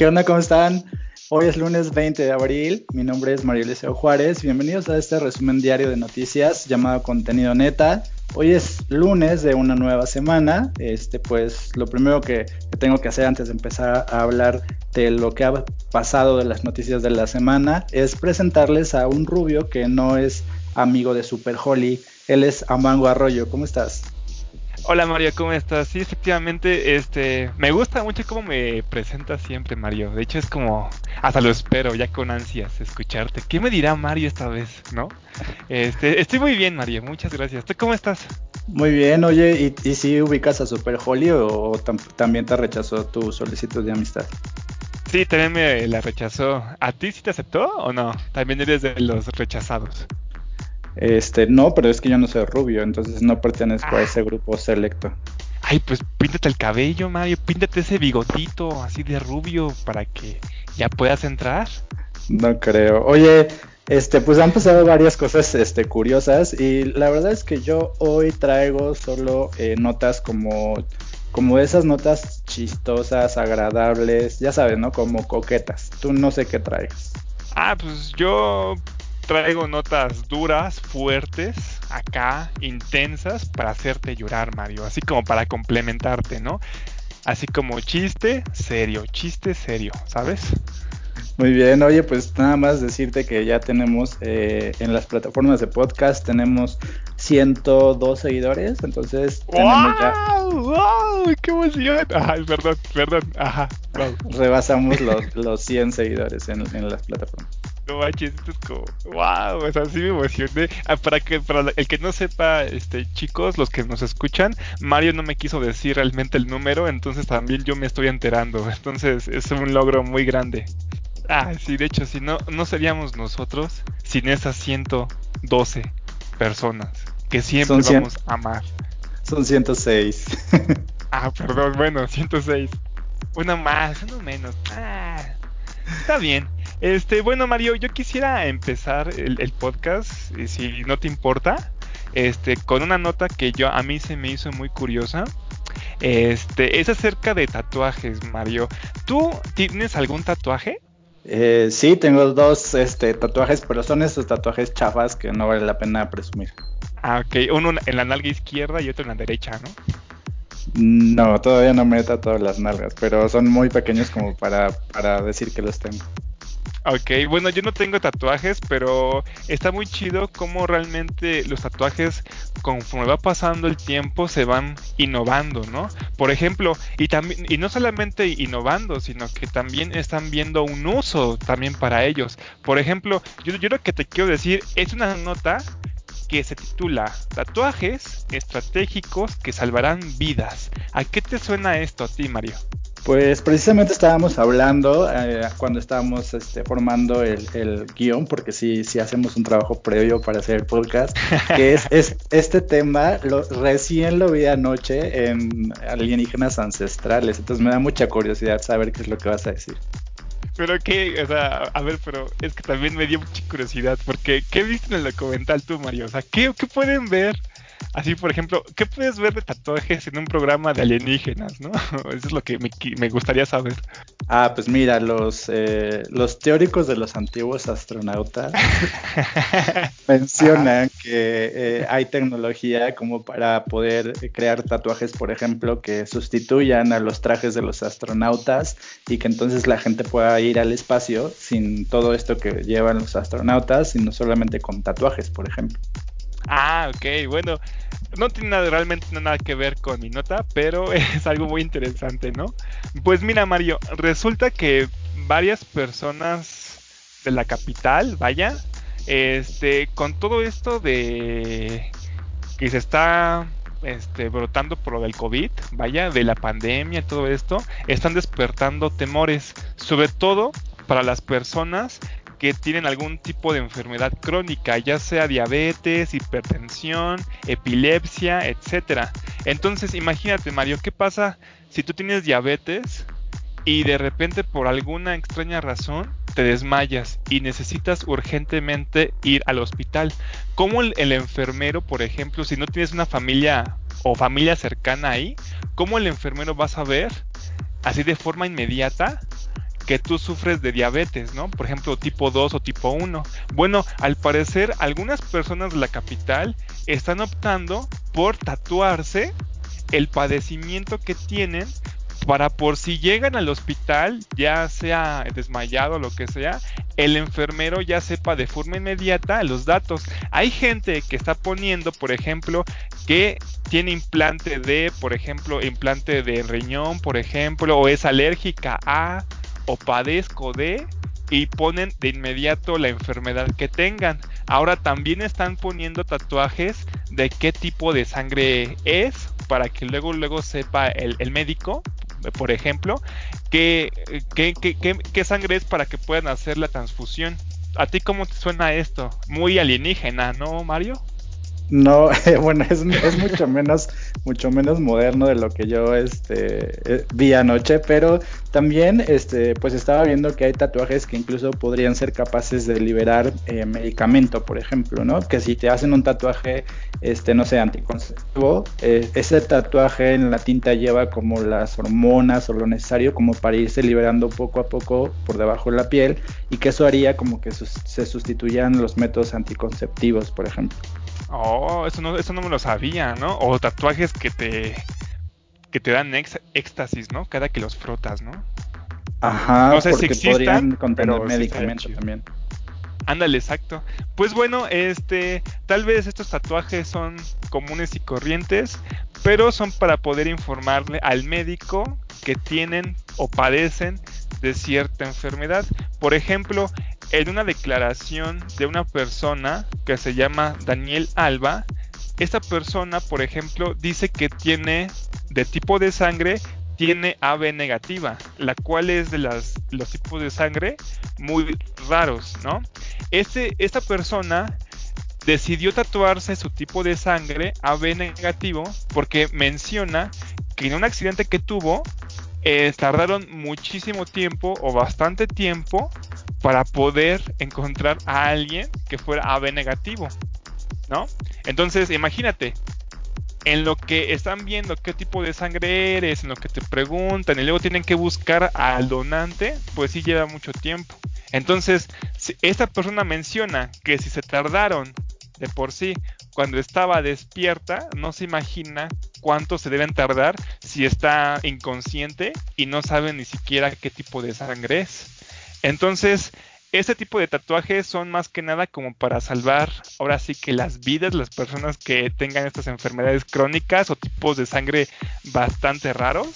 ¿Qué onda? ¿Cómo están? Hoy es lunes 20 de abril. Mi nombre es Mario Eliseo Juárez. Bienvenidos a este resumen diario de noticias llamado Contenido Neta. Hoy es lunes de una nueva semana. Este, pues lo primero que, que tengo que hacer antes de empezar a hablar de lo que ha pasado de las noticias de la semana es presentarles a un rubio que no es amigo de Super Holly. Él es Amango Arroyo. ¿Cómo estás? Hola Mario, ¿cómo estás? Sí, efectivamente, este, me gusta mucho cómo me presentas siempre, Mario. De hecho, es como, hasta lo espero, ya con ansias, escucharte. ¿Qué me dirá Mario esta vez, no? Este, estoy muy bien, Mario, muchas gracias. ¿Tú cómo estás? Muy bien, oye, ¿y, y si ubicas a Super Holly o, o tam también te rechazó tu solicitud de amistad? Sí, también me la rechazó. ¿A ti sí te aceptó o no? También eres de los rechazados. Este, no, pero es que yo no soy rubio, entonces no pertenezco ah. a ese grupo selecto. Ay, pues píntate el cabello, Mario, píntate ese bigotito así de rubio para que ya puedas entrar. No creo. Oye, este, pues han pasado varias cosas este, curiosas y la verdad es que yo hoy traigo solo eh, notas como, como esas notas chistosas, agradables, ya sabes, ¿no? Como coquetas. Tú no sé qué traes. Ah, pues yo traigo notas duras, fuertes, acá, intensas, para hacerte llorar, Mario. Así como para complementarte, ¿no? Así como chiste, serio, chiste, serio, ¿sabes? Muy bien, oye, pues nada más decirte que ya tenemos eh, en las plataformas de podcast, tenemos 102 seguidores, entonces tenemos ya... ¡Wow! ¡Qué emoción! Ajá, perdón, perdón, ajá. Wow. Rebasamos los, los 100 seguidores en, en las plataformas. No manches, esto es como, wow, o sea, sí me emocioné. Ah, para que, para el que no sepa, este, chicos, los que nos escuchan, Mario no me quiso decir realmente el número, entonces también yo me estoy enterando. Entonces es un logro muy grande. Ah, sí, de hecho, si no, no seríamos nosotros sin esas 112 personas que siempre Son vamos a amar. Son 106. ah, perdón, bueno, 106. Una más, uno menos. Ah, está bien. Este, bueno, Mario, yo quisiera empezar el, el podcast, si no te importa, este, con una nota que yo a mí se me hizo muy curiosa. Este, es acerca de tatuajes, Mario. ¿Tú tienes algún tatuaje? Eh, sí, tengo dos este, tatuajes, pero son esos tatuajes chafas que no vale la pena presumir. Ah, ok. Uno en la nalga izquierda y otro en la derecha, ¿no? No, todavía no me he tatuado las nalgas, pero son muy pequeños como para, para decir que los tengo. Ok, bueno, yo no tengo tatuajes, pero está muy chido cómo realmente los tatuajes, conforme va pasando el tiempo, se van innovando, ¿no? Por ejemplo, y también, y no solamente innovando, sino que también están viendo un uso también para ellos. Por ejemplo, yo, yo lo que te quiero decir es una nota que se titula Tatuajes estratégicos que salvarán vidas. ¿A qué te suena esto a ti, Mario? Pues precisamente estábamos hablando eh, cuando estábamos este, formando el, guion, porque sí, sí hacemos un trabajo previo para hacer el podcast, que es, es este tema, lo, recién lo vi anoche en Alienígenas Ancestrales, entonces me da mucha curiosidad saber qué es lo que vas a decir. Pero que, o sea, a ver, pero es que también me dio mucha curiosidad, porque ¿qué viste en el documental tú, Mario? O sea, ¿qué, qué pueden ver? Así, por ejemplo, ¿qué puedes ver de tatuajes en un programa de alienígenas, no? Eso es lo que me, me gustaría saber. Ah, pues mira, los, eh, los teóricos de los antiguos astronautas mencionan que eh, hay tecnología como para poder crear tatuajes, por ejemplo, que sustituyan a los trajes de los astronautas y que entonces la gente pueda ir al espacio sin todo esto que llevan los astronautas, sino solamente con tatuajes, por ejemplo. Ah, ok, bueno, no tiene nada, realmente nada que ver con mi nota, pero es algo muy interesante, ¿no? Pues mira, Mario, resulta que varias personas de la capital, vaya, este, con todo esto de que se está este, brotando por lo del COVID, vaya, de la pandemia, todo esto, están despertando temores, sobre todo para las personas que tienen algún tipo de enfermedad crónica, ya sea diabetes, hipertensión, epilepsia, etcétera. Entonces, imagínate, Mario, ¿qué pasa si tú tienes diabetes y de repente por alguna extraña razón te desmayas y necesitas urgentemente ir al hospital? ¿Cómo el, enfermero, por ejemplo, si no tienes una familia o familia cercana ahí, cómo el enfermero va a saber así de forma inmediata que tú sufres de diabetes, ¿no? Por ejemplo, tipo 2 o tipo 1. Bueno, al parecer algunas personas de la capital están optando por tatuarse el padecimiento que tienen para por si llegan al hospital, ya sea desmayado o lo que sea, el enfermero ya sepa de forma inmediata los datos. Hay gente que está poniendo, por ejemplo, que tiene implante de, por ejemplo, implante de riñón, por ejemplo, o es alérgica a, o padezco de, y ponen de inmediato la enfermedad que tengan. Ahora también están poniendo tatuajes de qué tipo de sangre es para que luego luego sepa el, el médico por ejemplo, ¿qué, qué, qué, qué, sangre es para que puedan hacer la transfusión. ¿A ti cómo te suena esto? Muy alienígena, ¿no, Mario? No, bueno, es, es, mucho menos, mucho menos moderno de lo que yo este, eh, vi anoche, pero también este, pues estaba viendo que hay tatuajes que incluso podrían ser capaces de liberar eh, medicamento, por ejemplo, ¿no? Que si te hacen un tatuaje, este, no sé, anticonceptivo, eh, ese tatuaje en la tinta lleva como las hormonas o lo necesario como para irse liberando poco a poco por debajo de la piel y que eso haría como que se sustituyan los métodos anticonceptivos, por ejemplo. Oh, eso no, eso no me lo sabía, ¿no? O tatuajes que te que te dan éxtasis, ¿no? Cada que los frotas, ¿no? Ajá, no sé si existan, contener medicamento también. Ándale, exacto. Pues bueno, este, tal vez estos tatuajes son comunes y corrientes, pero son para poder informarle al médico que tienen o padecen de cierta enfermedad. Por ejemplo, en una declaración de una persona que se llama Daniel Alba, esta persona, por ejemplo, dice que tiene de tipo de sangre tiene AB negativa, la cual es de los tipos de sangre muy raros, ¿no? Este, esta persona decidió tatuarse su tipo de sangre AB negativo porque menciona que en un accidente que tuvo eh, tardaron muchísimo tiempo o bastante tiempo para poder encontrar a alguien que fuera AB negativo, ¿no? Entonces, imagínate, en lo que están viendo qué tipo de sangre eres, en lo que te preguntan y luego tienen que buscar al donante, pues sí lleva mucho tiempo. Entonces, si esta persona menciona que si se tardaron de por sí cuando estaba despierta, no se imagina cuánto se deben tardar si está inconsciente y no sabe ni siquiera qué tipo de sangre es. Entonces, este tipo de tatuajes son más que nada como para salvar ahora sí que las vidas, las personas que tengan estas enfermedades crónicas o tipos de sangre bastante raros.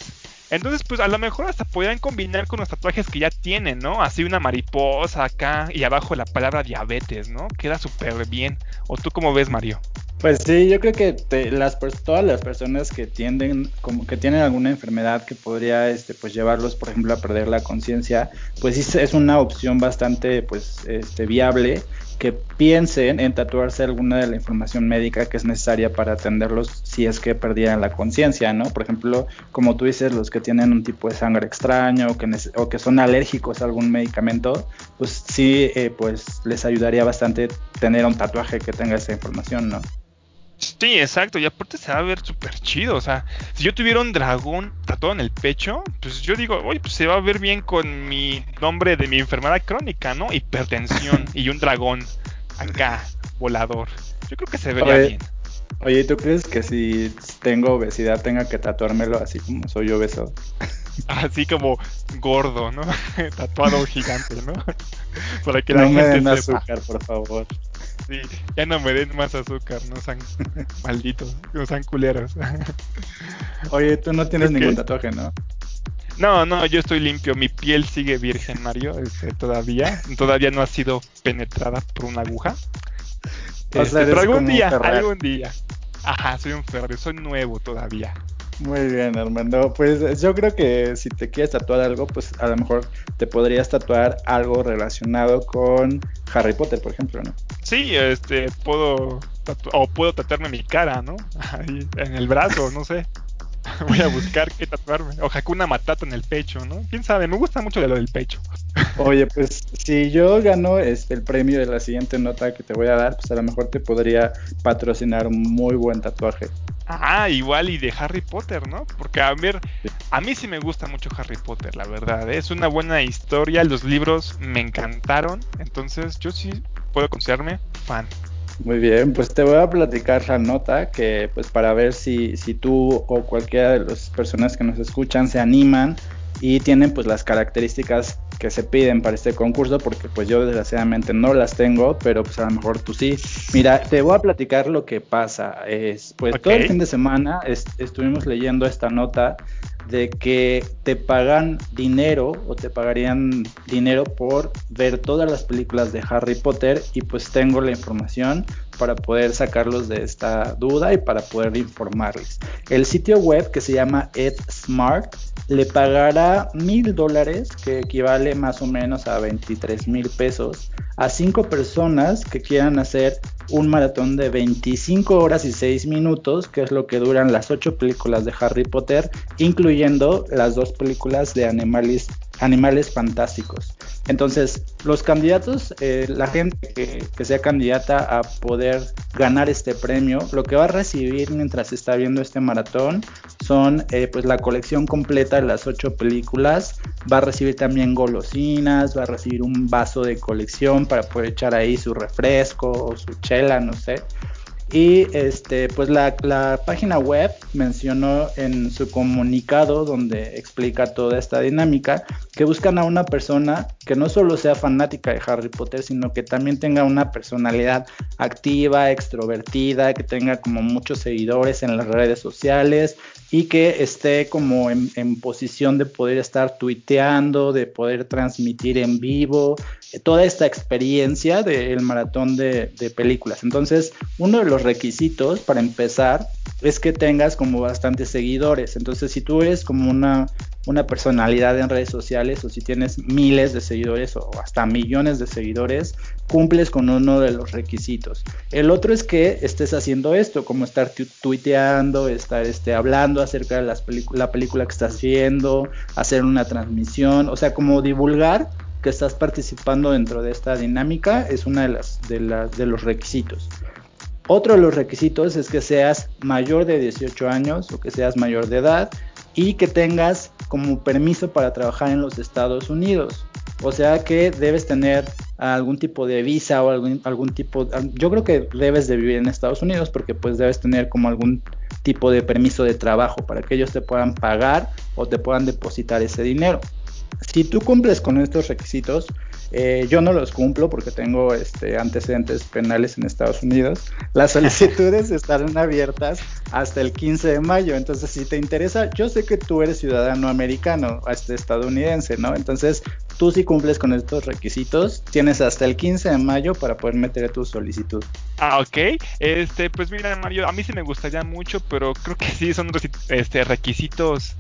Entonces, pues a lo mejor hasta podrían combinar con los tatuajes que ya tienen, ¿no? Así una mariposa acá y abajo la palabra diabetes, ¿no? Queda súper bien. ¿O tú cómo ves, Mario? Pues sí, yo creo que las, todas las personas que tienden, como que tienen alguna enfermedad que podría, este, pues llevarlos, por ejemplo, a perder la conciencia, pues sí es una opción bastante, pues, este, viable que piensen en tatuarse alguna de la información médica que es necesaria para atenderlos si es que perdieran la conciencia, ¿no? Por ejemplo, como tú dices, los que tienen un tipo de sangre extraño o que, son alérgicos a algún medicamento, pues sí, eh, pues les ayudaría bastante tener un tatuaje que tenga esa información, ¿no? Sí, exacto, y aparte se va a ver súper chido, o sea, si yo tuviera un dragón tatuado en el pecho, pues yo digo, oye, pues se va a ver bien con mi nombre de mi enfermedad crónica, ¿no? Hipertensión y un dragón acá, volador. Yo creo que se vería bien. Oye, ¿tú crees que si tengo obesidad tenga que tatuármelo así como soy obeso? Así como gordo, ¿no? Tatuado gigante, ¿no? Para que la no gente me den azúcar, por favor. Sí, ya no me den más azúcar, no sean malditos, no sean culeros. Oye, tú no tienes ningún tatuaje, ¿no? No, no, yo estoy limpio, mi piel sigue virgen, Mario, este, todavía, todavía no ha sido penetrada por una aguja. Este, pero algún día, algún día. Ajá, soy un Ferrari, soy nuevo todavía. Muy bien, Armando. Pues yo creo que si te quieres tatuar algo, pues a lo mejor te podrías tatuar algo relacionado con Harry Potter, por ejemplo, ¿no? Sí, este, puedo o puedo tatuarme mi cara, ¿no? Ahí en el brazo, no sé. Voy a buscar qué tatuarme. O Hakuna Matata en el pecho, ¿no? Quién sabe, me gusta mucho de lo del pecho. Oye, pues si yo gano este, el premio de la siguiente nota que te voy a dar, pues a lo mejor te podría patrocinar un muy buen tatuaje. Ah, igual y de Harry Potter, ¿no? Porque a ver, a mí sí me gusta mucho Harry Potter, la verdad. ¿eh? Es una buena historia, los libros me encantaron, entonces yo sí puedo considerarme fan. Muy bien, pues te voy a platicar la nota que pues para ver si, si tú o cualquiera de las personas que nos escuchan se animan y tienen pues las características que se piden para este concurso porque pues yo desgraciadamente no las tengo pero pues a lo mejor tú sí. Mira te voy a platicar lo que pasa. Es pues todo el fin de semana estuvimos leyendo esta nota de que te pagan dinero o te pagarían dinero por ver todas las películas de Harry Potter y pues tengo la información para poder sacarlos de esta duda y para poder informarles. El sitio web que se llama EdSmart le pagará mil dólares, que equivale más o menos a 23 mil pesos, a cinco personas que quieran hacer un maratón de 25 horas y 6 minutos, que es lo que duran las ocho películas de Harry Potter, incluyendo las dos películas de animales fantásticos. Entonces, los candidatos, eh, la gente que, sea candidata a poder ganar este premio, lo que va a recibir mientras está viendo este maratón son eh, pues la colección completa de las ocho películas, va a recibir también golosinas, va a recibir un vaso de colección para poder echar ahí su refresco o su chela, no sé. Y este, pues la, la, página web mencionó en su comunicado donde explica toda esta dinámica que buscan a una persona que no solo sea fanática de Harry Potter, sino que también tenga una personalidad activa, extrovertida, que tenga como muchos seguidores en las redes sociales y que esté como en, posición de poder estar tuiteando, de poder transmitir en vivo, eh, toda esta experiencia del maratón de, de películas. Entonces, uno de los requisitos para empezar es que tengas como bastantes seguidores. Entonces, si tú eres como una, una personalidad en redes sociales o si tienes miles de seguidores o hasta millones de seguidores, cumples con uno de los requisitos. El otro es que estés haciendo esto, como estar tuiteando, estar este, hablando acerca de las la película que estás viendo, hacer una transmisión, o sea, como divulgar que estás participando dentro de esta dinámica es uno de, las, de, de los requisitos. Otro de los requisitos es que seas mayor de 18 años o que seas mayor de edad y que tengas como permiso para trabajar en los Estados Unidos. O sea que debes tener algún tipo de visa o algún, algún tipo, yo creo que debes de vivir en Estados Unidos porque pues debes tener como algún tipo de permiso de trabajo para que ellos te puedan pagar o te puedan depositar ese dinero. Si tú cumples con estos requisitos, eh, yo no los cumplo porque tengo este, antecedentes penales en Estados Unidos. Las solicitudes estarán abiertas hasta el 15 de mayo. Entonces, si te interesa, yo sé que tú eres ciudadano americano, este, estadounidense, ¿no? Entonces, tú si cumples con estos requisitos, tienes hasta el 15 de mayo para poder meter tu solicitud. Ah, ok. Este, pues mira, Mario, a mí sí me gustaría mucho, pero creo que sí son este, requisitos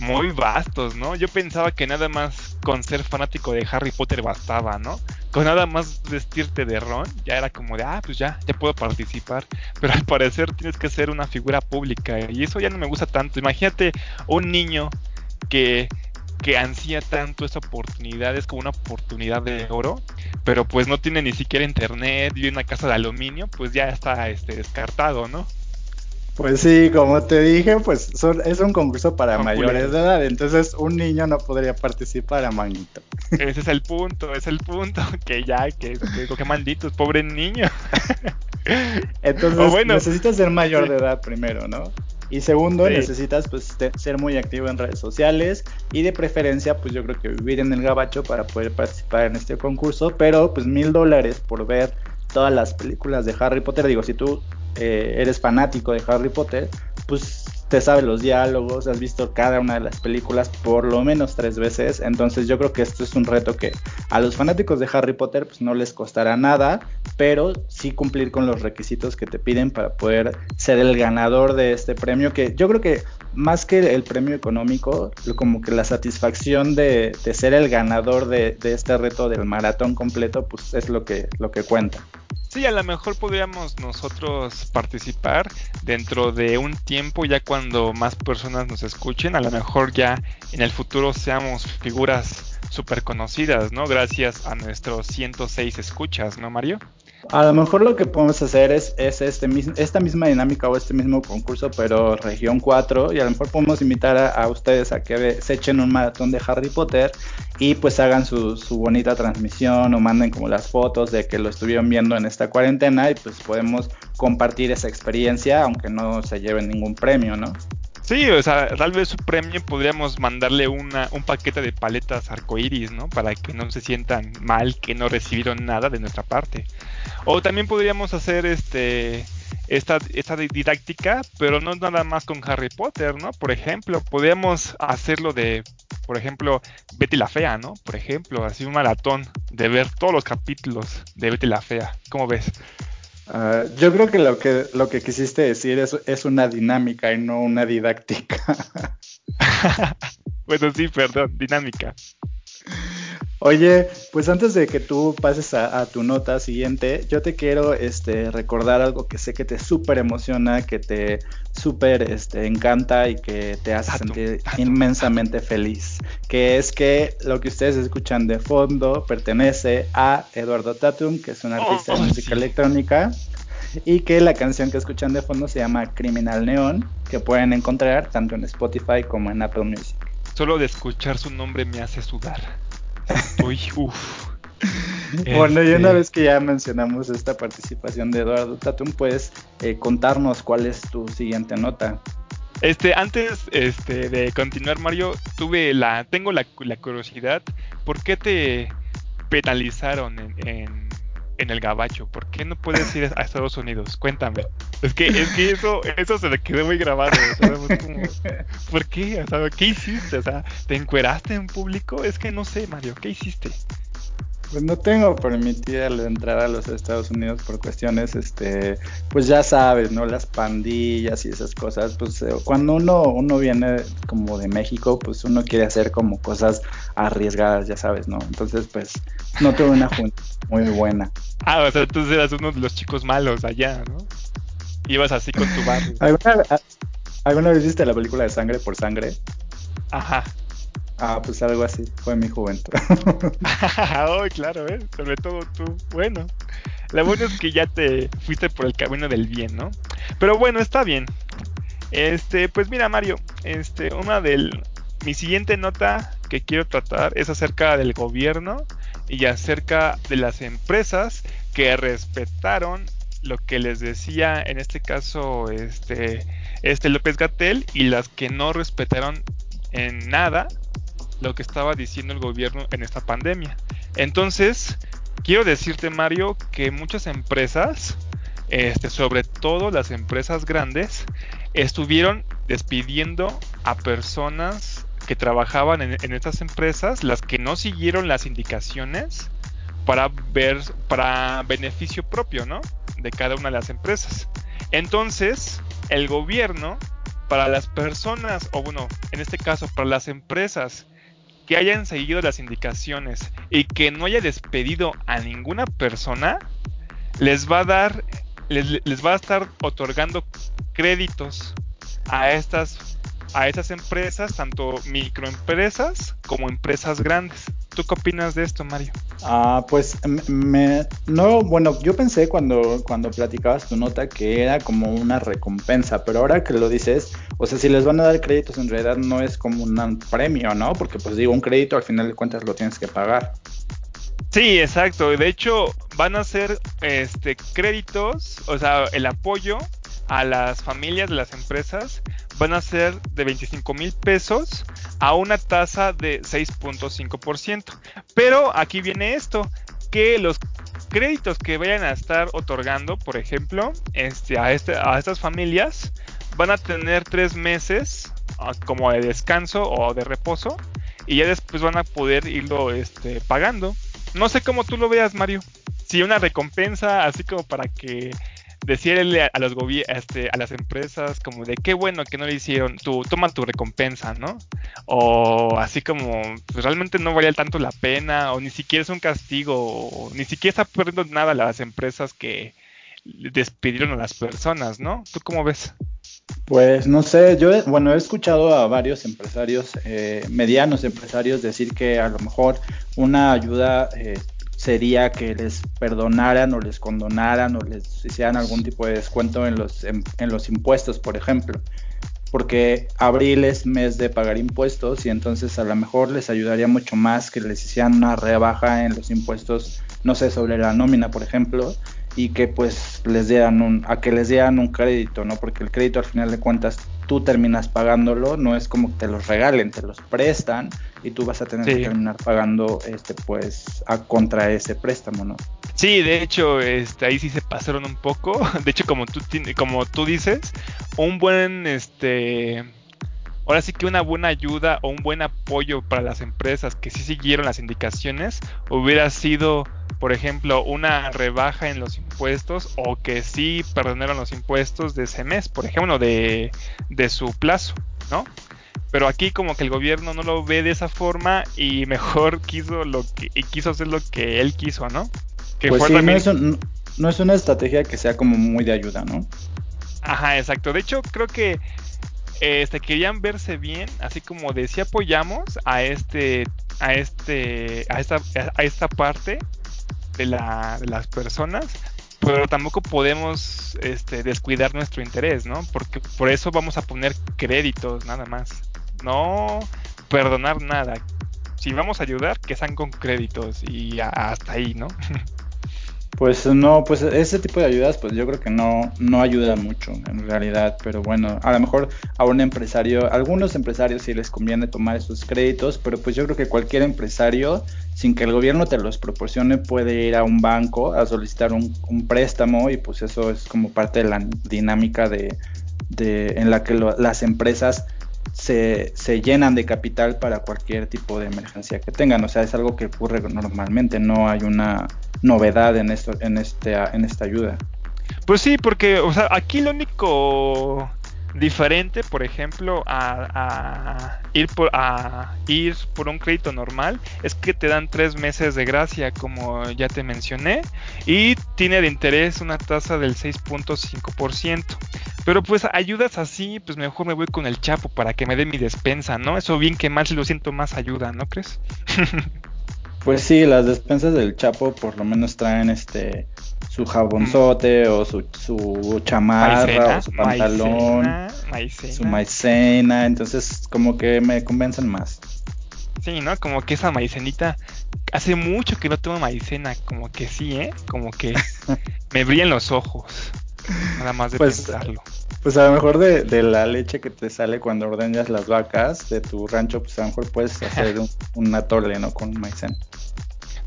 muy vastos, ¿no? Yo pensaba que nada más con ser fanático de Harry Potter bastaba, ¿no? Con nada más vestirte de Ron, ya era como de, ah, pues ya, ya puedo participar. Pero al parecer tienes que ser una figura pública y eso ya no me gusta tanto. Imagínate un niño que que ansía tanto esa oportunidad, es como una oportunidad de oro, pero pues no tiene ni siquiera internet, y una casa de aluminio, pues ya está este, descartado, ¿no? Pues sí, como te dije, pues es un concurso para mayores de edad, entonces un niño no podría participar a Magnito. Ese es el punto, es el punto, que ya, que, que, malditos, pobre niño. Entonces necesitas ser mayor de edad primero, ¿no? Y segundo, necesitas pues ser muy activo en redes sociales y de preferencia pues yo creo que vivir en el gabacho para poder participar en este concurso, pero pues mil dólares por ver todas las películas de Harry Potter, digo, si tú eh, eres fanático de Harry Potter, pues te sabes los diálogos, has visto cada una de las películas por lo menos tres veces, entonces yo creo que esto es un reto que a los fanáticos de Harry Potter pues no les costará nada, pero sí cumplir con los requisitos que te piden para poder ser el ganador de este premio, que yo creo que más que el premio económico, como que la satisfacción de, ser el ganador de, de, este reto del maratón completo, pues es lo que, lo que cuenta. Sí, a lo mejor podríamos nosotros participar dentro de un tiempo ya cuando más personas nos escuchen, a lo mejor ya en el futuro seamos figuras súper conocidas, ¿no? Gracias a nuestros 106 escuchas, ¿no, Mario? A lo mejor lo que podemos hacer es, es este esta misma dinámica o este mismo concurso, pero región 4, y a lo mejor podemos invitar a, ustedes a que se echen un maratón de Harry Potter y pues hagan su, su, bonita transmisión o manden como las fotos de que lo estuvieron viendo en esta cuarentena y pues podemos compartir esa experiencia, aunque no se lleven ningún premio, ¿no? Sí, o sea, tal vez su premio podríamos mandarle una, un paquete de paletas arcoíris, ¿no? Para que no se sientan mal que no recibieron nada de nuestra parte. O también podríamos hacer este esta, esta didáctica, pero no nada más con Harry Potter, ¿no? Por ejemplo, podríamos hacerlo de, por ejemplo, Betty la Fea, ¿no? Por ejemplo, así un maratón de ver todos los capítulos de Betty la Fea. ¿Cómo ves? Ah, yo creo que lo que lo que quisiste decir es, es una dinámica y no una didáctica. bueno, sí, perdón, dinámica. Oye, pues antes de que tú pases a, tu nota siguiente, yo te quiero este, recordar algo que sé que te súper emociona, que te súper este, encanta y que te hace sentir inmensamente feliz, que es que lo que ustedes escuchan de fondo pertenece a Eduardo Tatum, que es un artista de oh, música electrónica, y que la canción que escuchan de fondo se llama Criminal Neon, que pueden encontrar tanto en Spotify como en Apple Music. Solo de escuchar su nombre me hace sudar. Uy, uff. Bueno, y una este vez que ya mencionamos esta participación de Eduardo Tatum, puedes eh, contarnos cuál es tu siguiente nota. Este, antes este, de continuar, Mario, tuve la, tengo la, curiosidad, ¿por qué te penalizaron en en el gabacho. ¿Por qué no puedes ir a Estados Unidos? Cuéntame. Es que, es que eso, eso se me quedó muy grabado. ¿Por qué? ¿qué hiciste? O sea, ¿te encueraste en público? Es que no sé, Mario, ¿qué hiciste? Pues no tengo permitida la entrada a los Estados Unidos por cuestiones, este, pues ya sabes, ¿no? Las pandillas y esas cosas, pues eh, cuando uno, uno viene como de México, pues uno quiere hacer como cosas arriesgadas, ya sabes, ¿no? Entonces, pues no tuve una junta muy buena. Ah, o sea, entonces eras uno de los chicos malos allá, ¿no? Ibas así con tu barrio. ¿Alguna, ¿Alguna vez viste la película de Sangre por Sangre? Ajá. Ah, pues algo así, fue mi juventud. Ay, claro, ¿eh? Sobre todo tú. Bueno, lo bueno es que ya te fuiste por el camino del bien, ¿no? Pero bueno, está bien. Este, pues mira, Mario, este, una del. Mi siguiente nota que quiero tratar es acerca del gobierno y acerca de las empresas que respetaron lo que les decía en este caso este, este López Gatel y las que no respetaron en nada lo que estaba diciendo el gobierno en esta pandemia. Entonces, quiero decirte, Mario, que muchas empresas, este, sobre todo las empresas grandes, estuvieron despidiendo a personas que trabajaban en, estas empresas, las que no siguieron las indicaciones para ver, para beneficio propio, ¿no? De cada una de las empresas. Entonces, el gobierno, para las personas, o bueno, en este caso, para las empresas que hayan seguido las indicaciones y que no haya despedido a ninguna persona, les va a dar, les, va a estar otorgando créditos a estas, a estas empresas, tanto microempresas como empresas grandes. ¿Tú qué opinas de esto, Mario? Ah, pues me, no, bueno, yo pensé cuando, cuando platicabas tu nota que era como una recompensa, pero ahora que lo dices, o sea, si les van a dar créditos en realidad no es como un premio, ¿no? Porque pues digo, un crédito al final de cuentas lo tienes que pagar. Sí, exacto. De hecho, van a ser este créditos, o sea, el apoyo a las familias de las empresas van a ser de 25 mil pesos a una tasa de 6.5%. Pero aquí viene esto, que los créditos que vayan a estar otorgando, por ejemplo, este, a, este, a estas familias, van a tener tres meses ah, como de descanso o de reposo y ya después van a poder irlo este, pagando. No sé cómo tú lo veas, Mario. Si una recompensa así como para que decirle a, los este, a las empresas como de qué bueno que no le hicieron, tú toma tu recompensa, ¿no? O así como pues, realmente no valía tanto la pena, o ni siquiera es un castigo, o ni siquiera está perdiendo nada las empresas que despidieron a las personas, ¿no? ¿Tú cómo ves? Pues no sé, yo bueno he escuchado a varios empresarios, eh, medianos empresarios decir que a lo mejor una ayuda eh, sería que les perdonaran o les condonaran o les hicieran algún tipo de descuento en los, en, los impuestos, por ejemplo. Porque abril es mes de pagar impuestos y entonces a lo mejor les ayudaría mucho más que les hicieran una rebaja en los impuestos, no sé, sobre la nómina, por ejemplo, y que pues les dieran un, a que les dieran un crédito, ¿no? Porque el crédito al final de cuentas tú terminas pagándolo, no es como que te los regalen, te los prestan y tú vas a tener que terminar pagando este pues a contra ese préstamo, ¿no? Sí, de hecho, este, ahí sí se pasaron un poco. De hecho, como tú como tú dices, un buen este ahora sí que una buena ayuda o un buen apoyo para las empresas que sí siguieron las indicaciones hubiera sido por ejemplo, una rebaja en los impuestos o que sí perdonaron los impuestos de ese mes, por ejemplo, de, de su plazo, ¿no? Pero aquí como que el gobierno no lo ve de esa forma y mejor quiso lo que y quiso hacer lo que él quiso, ¿no? Que pues sí, no, es no es una estrategia que sea como muy de ayuda, ¿no? Ajá, exacto. De hecho, creo que este querían verse bien, así como de si apoyamos a este a este a esta a esta parte de, la, de las personas, pero tampoco podemos este, descuidar nuestro interés, ¿no? Porque por eso vamos a poner créditos nada más, no perdonar nada. Si vamos a ayudar, que sean con créditos y hasta ahí, ¿no? Pues no, pues ese tipo de ayudas, pues yo creo que no, no ayuda mucho en realidad, pero bueno, a lo mejor a un empresario, a algunos empresarios sí les conviene tomar esos créditos, pero pues yo creo que cualquier empresario, sin que el gobierno te los proporcione, puede ir a un banco a solicitar un, préstamo y pues eso es como parte de la dinámica de, de en la que las empresas se, se, llenan de capital para cualquier tipo de emergencia que tengan. O sea, es algo que ocurre normalmente, no hay una novedad en, esto, en, este, en esta ayuda. Pues sí, porque o sea, aquí lo único diferente, por ejemplo, a, ir por, un crédito normal, es que te dan tres meses de gracia, como ya te mencioné, y tiene de interés una tasa del 6.5%. Pero pues ayudas así, pues mejor me voy con el Chapo para que me dé mi despensa, ¿no? Eso bien que si lo siento más ayuda, ¿no crees? pues sí, las despensas del Chapo por lo menos traen este su jabonzote o su, su chamarra o su pantalón, su maicena, entonces como que me convencen más. Sí, ¿no? Como que esa maicenita, hace mucho que no tomo maicena, como que sí, ¿eh? Como que me brillan los ojos, nada más de pues, pensarlo. Pues a lo mejor de, de, la leche que te sale cuando ordeñas las vacas de tu rancho, pues a lo mejor puedes hacer un, un atole, ¿no? Con maicena.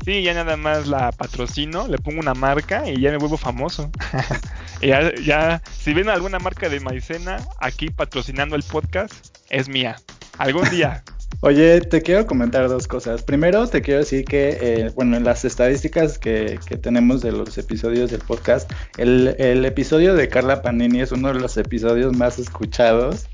Sí, ya nada más la patrocino, le pongo una marca y ya me vuelvo famoso. ya, ya, si ven alguna marca de maicena aquí patrocinando el podcast, es mía. Algún día. Oye, te quiero comentar dos cosas. Primero, te quiero decir que, eh, bueno, en las estadísticas que, que, tenemos de los episodios del podcast, el, el episodio de Carla Panini es uno de los episodios más escuchados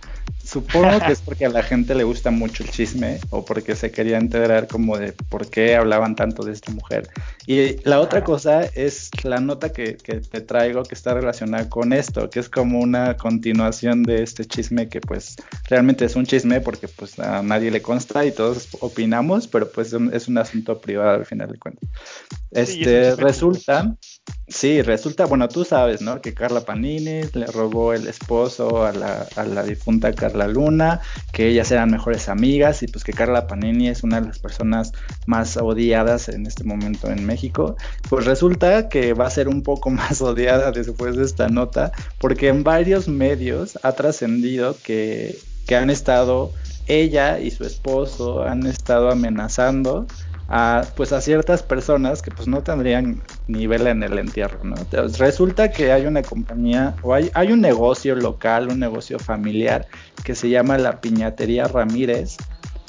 Supongo que es porque a la gente le gusta mucho el chisme o porque se quería enterar como de por qué hablaban tanto de esta mujer. Y la otra cosa es la nota que, te traigo que está relacionada con esto, que es como una continuación de este chisme que pues realmente es un chisme porque pues a nadie le consta y todos opinamos, pero pues es un asunto privado al final de cuentas. Este resulta Sí, resulta, bueno, tú sabes, ¿no? Que Carla Panini le robó el esposo a la, a la, difunta Carla Luna, que ellas eran mejores amigas y pues que Carla Panini es una de las personas más odiadas en este momento en México. Pues resulta que va a ser un poco más odiada después de esta nota, porque en varios medios ha trascendido que, que han estado, ella y su esposo han estado amenazando a pues a ciertas personas que pues no tendrían nivel en el entierro, ¿no? resulta que hay una compañía o hay, hay un negocio local, un negocio familiar que se llama la Piñatería Ramírez,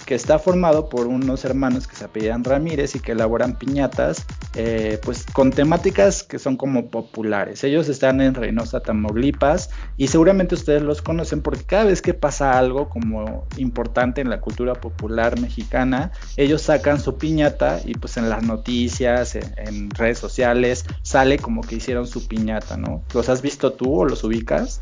que está formado por unos hermanos que se apellidan Ramírez y que elaboran piñatas, eh, pues con temáticas que son como populares. Ellos están en Reynosa, Tamaulipas, y seguramente ustedes los conocen porque cada vez que pasa algo como importante en la cultura popular mexicana, ellos sacan su piñata y pues en las noticias, en, en redes sociales, sale como que hicieron su piñata, ¿no? ¿Los has visto tú o los ubicas?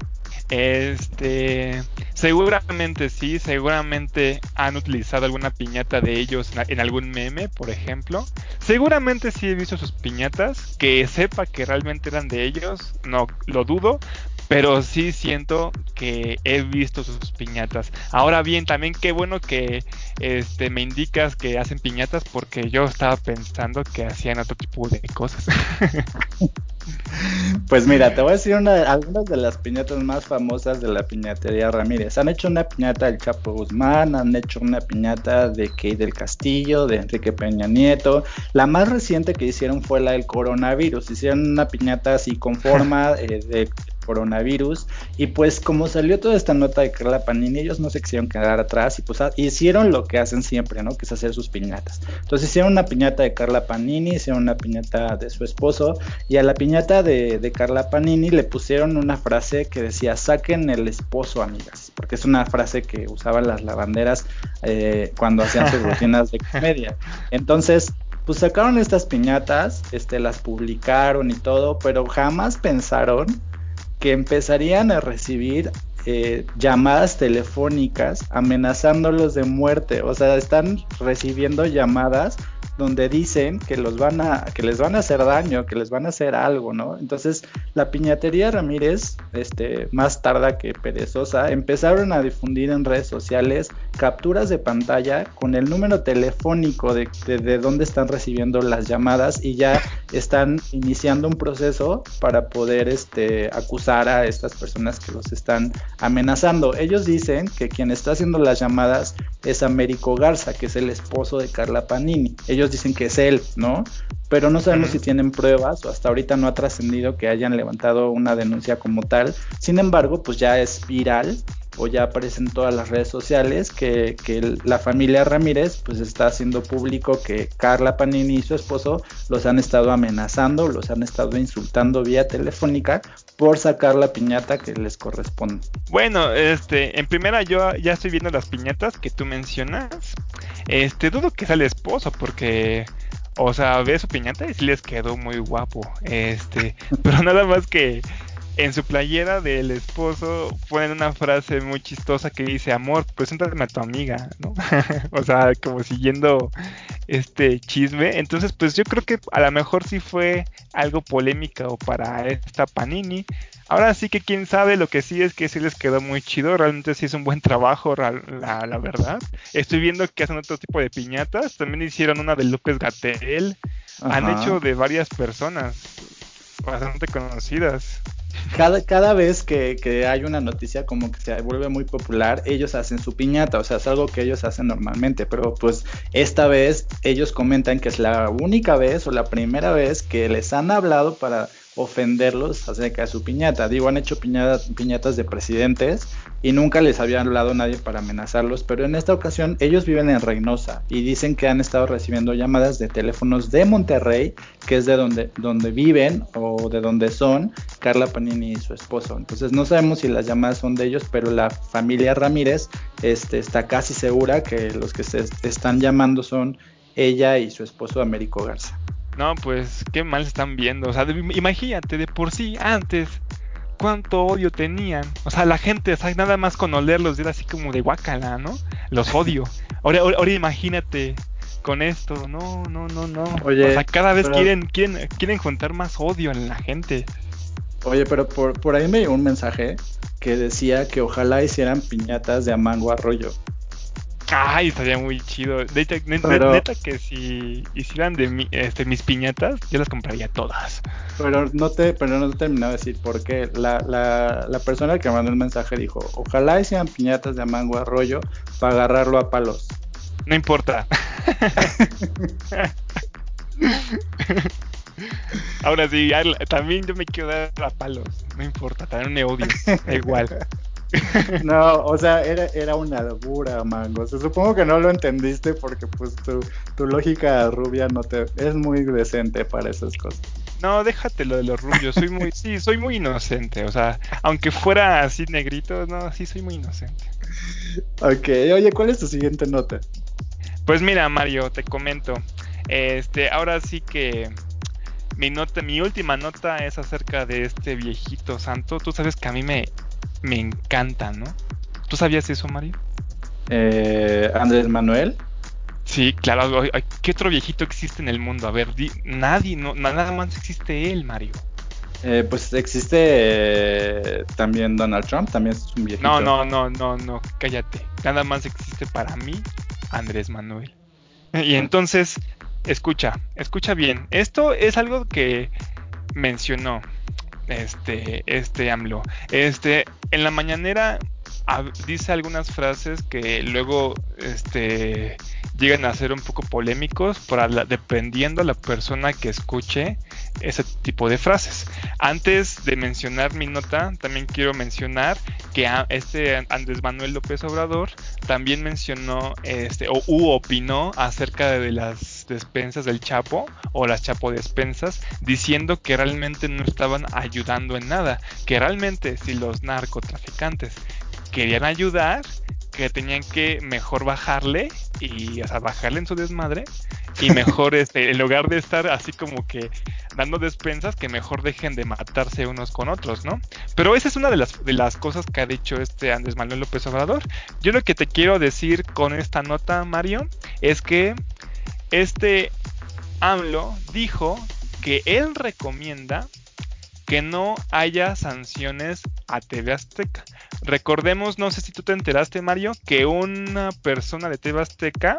Este, seguramente sí, seguramente han utilizado alguna piñata de ellos en, algún meme, por ejemplo. Seguramente sí he visto sus piñatas, que sepa que realmente eran de ellos, no lo dudo, pero sí siento que he visto sus piñatas. Ahora bien, también qué bueno que este me indicas que hacen piñatas porque yo estaba pensando que hacían otro tipo de cosas. Pues mira, te voy a decir algunas de las piñatas más famosas de la piñatería Ramírez. Han hecho una piñata del Chapo Guzmán, han hecho una piñata de Key del Castillo, de Enrique Peña Nieto. La más reciente que hicieron fue la del coronavirus. Hicieron una piñata así con forma eh, de coronavirus. Y pues como salió toda esta nota de Carla Panini, ellos no se quisieron quedar atrás y pues hicieron lo que hacen siempre, ¿no? Que es hacer sus piñatas. Entonces hicieron una piñata de Carla Panini, hicieron una piñata de su esposo y a la piñata de, de Carla Panini le pusieron una frase que decía, saquen el esposo, amigas, porque es una frase que usaban las lavanderas eh, cuando hacían sus rutinas de comedia. Entonces, pues sacaron estas piñatas, este, las publicaron y todo, pero jamás pensaron que empezarían a recibir eh, llamadas telefónicas amenazándolos de muerte. O sea, están recibiendo llamadas donde dicen que los van a, que les van a hacer daño, que les van a hacer algo, ¿no? Entonces, la piñatería Ramírez, este, más tarda que perezosa, empezaron a difundir en redes sociales capturas de pantalla con el número telefónico de, de, dónde están recibiendo las llamadas y ya están iniciando un proceso para poder este, acusar a estas personas que los están amenazando. Ellos dicen que quien está haciendo las llamadas es Américo Garza, que es el esposo de Carla Panini. Ellos dicen que es él, ¿no? Pero no sabemos si tienen pruebas o hasta ahorita no ha trascendido que hayan levantado una denuncia como tal. Sin embargo, pues ya es viral o ya aparece en todas las redes sociales que, que, la familia Ramírez pues está haciendo público que Carla Panini y su esposo los han estado amenazando, los han estado insultando vía telefónica por sacar la piñata que les corresponde. Bueno, este, en primera yo ya estoy viendo las piñatas que tú mencionas. Este, dudo que sea el esposo porque o sea, ve su piñata y sí les quedó muy guapo. Este, pero nada más que en su playera del esposo ponen una frase muy chistosa que dice, amor, preséntame a tu amiga, ¿no? o sea, como siguiendo este chisme. Entonces, pues yo creo que a lo mejor sí fue algo polémico para esta Panini. Ahora sí que quién sabe, lo que sí es que sí les quedó muy chido, realmente sí es un buen trabajo, la, la verdad. Estoy viendo que hacen otro tipo de piñatas, también hicieron una de López Gatel, han hecho de varias personas bastante conocidas. Cada, cada vez que, que, hay una noticia como que se vuelve muy popular, ellos hacen su piñata, o sea, es algo que ellos hacen normalmente, pero pues esta vez ellos comentan que es la única vez o la primera vez que les han hablado para ofenderlos acerca de su piñata. Digo, han hecho piñatas de presidentes y nunca les había hablado nadie para amenazarlos, pero en esta ocasión ellos viven en Reynosa y dicen que han estado recibiendo llamadas de teléfonos de Monterrey, que es de donde, donde viven o de donde son Carla Panini y su esposo. Entonces no sabemos si las llamadas son de ellos, pero la familia Ramírez este, está casi segura que los que se están llamando son ella y su esposo Américo Garza. No, pues qué mal se están viendo. O sea, imagínate, de por sí, antes, cuánto odio tenían. O sea, la gente, o sea, nada más con olerlos era así como de guacala, ¿no? Los odio. Ahora, ahora, imagínate con esto. No, no, no, no. Oye, o sea, cada vez quieren, quieren, quieren juntar más odio en la gente. Oye, pero por, por ahí me llegó un mensaje que decía que ojalá hicieran piñatas de Amango Arroyo. Ay, estaría muy chido. neta, que si hicieran de este, mis piñatas, yo las compraría todas. Pero no te, pero no te terminaba de decir por qué. La, la, la persona que mandó el mensaje dijo, ojalá hicieran piñatas de mango arroyo para agarrarlo a palos. No importa. Ahora sí, también yo me quiero dar a palos. No importa, también me odio. igual. No, o sea, era, era una locura, mango. supongo que no lo entendiste porque pues tu, tu lógica rubia no te es muy decente para esas cosas. No, déjate lo de los rubios. Soy muy, sí, soy muy inocente. O sea, aunque fuera así negrito, no, sí soy muy inocente. Ok, oye, ¿cuál es tu siguiente nota? Pues mira, Mario, te comento. Este, ahora sí que mi nota, mi última nota es acerca de este viejito santo. Tú sabes que a mí me me encanta, ¿no? ¿Tú sabías eso, Mario? Eh, Andrés Manuel. Sí, claro. ¿Qué otro viejito existe en el mundo? A ver, nadie, no, nada más existe él, Mario. Eh, pues existe eh, también Donald Trump, también es un viejito. No, no, no, no, no, cállate. Nada más existe para mí Andrés Manuel. Y entonces, escucha, escucha bien. Esto es algo que mencionó este, este AMLO. Este, en la mañanera dice algunas frases que luego este, llegan a ser un poco polémicos para dependiendo a la persona que escuche ese tipo de frases. Antes de mencionar mi nota, también quiero mencionar que este Andrés Manuel López Obrador también mencionó este, o opinó acerca de las despensas del Chapo o las Chapo despensas, diciendo que realmente no estaban ayudando en nada, que realmente si los narcotraficantes querían ayudar, que tenían que mejor bajarle y, o sea, bajarle en su desmadre y mejor, este, en lugar de estar así como que dando despensas, que mejor dejen de matarse unos con otros, ¿no? Pero esa es una de las, de las cosas que ha dicho este Andrés Manuel López Obrador. Yo lo que te quiero decir con esta nota, Mario, es que este AMLO dijo que él recomienda que no haya sanciones a TV Azteca. Recordemos, no sé si tú te enteraste, Mario, que una persona de TV Azteca,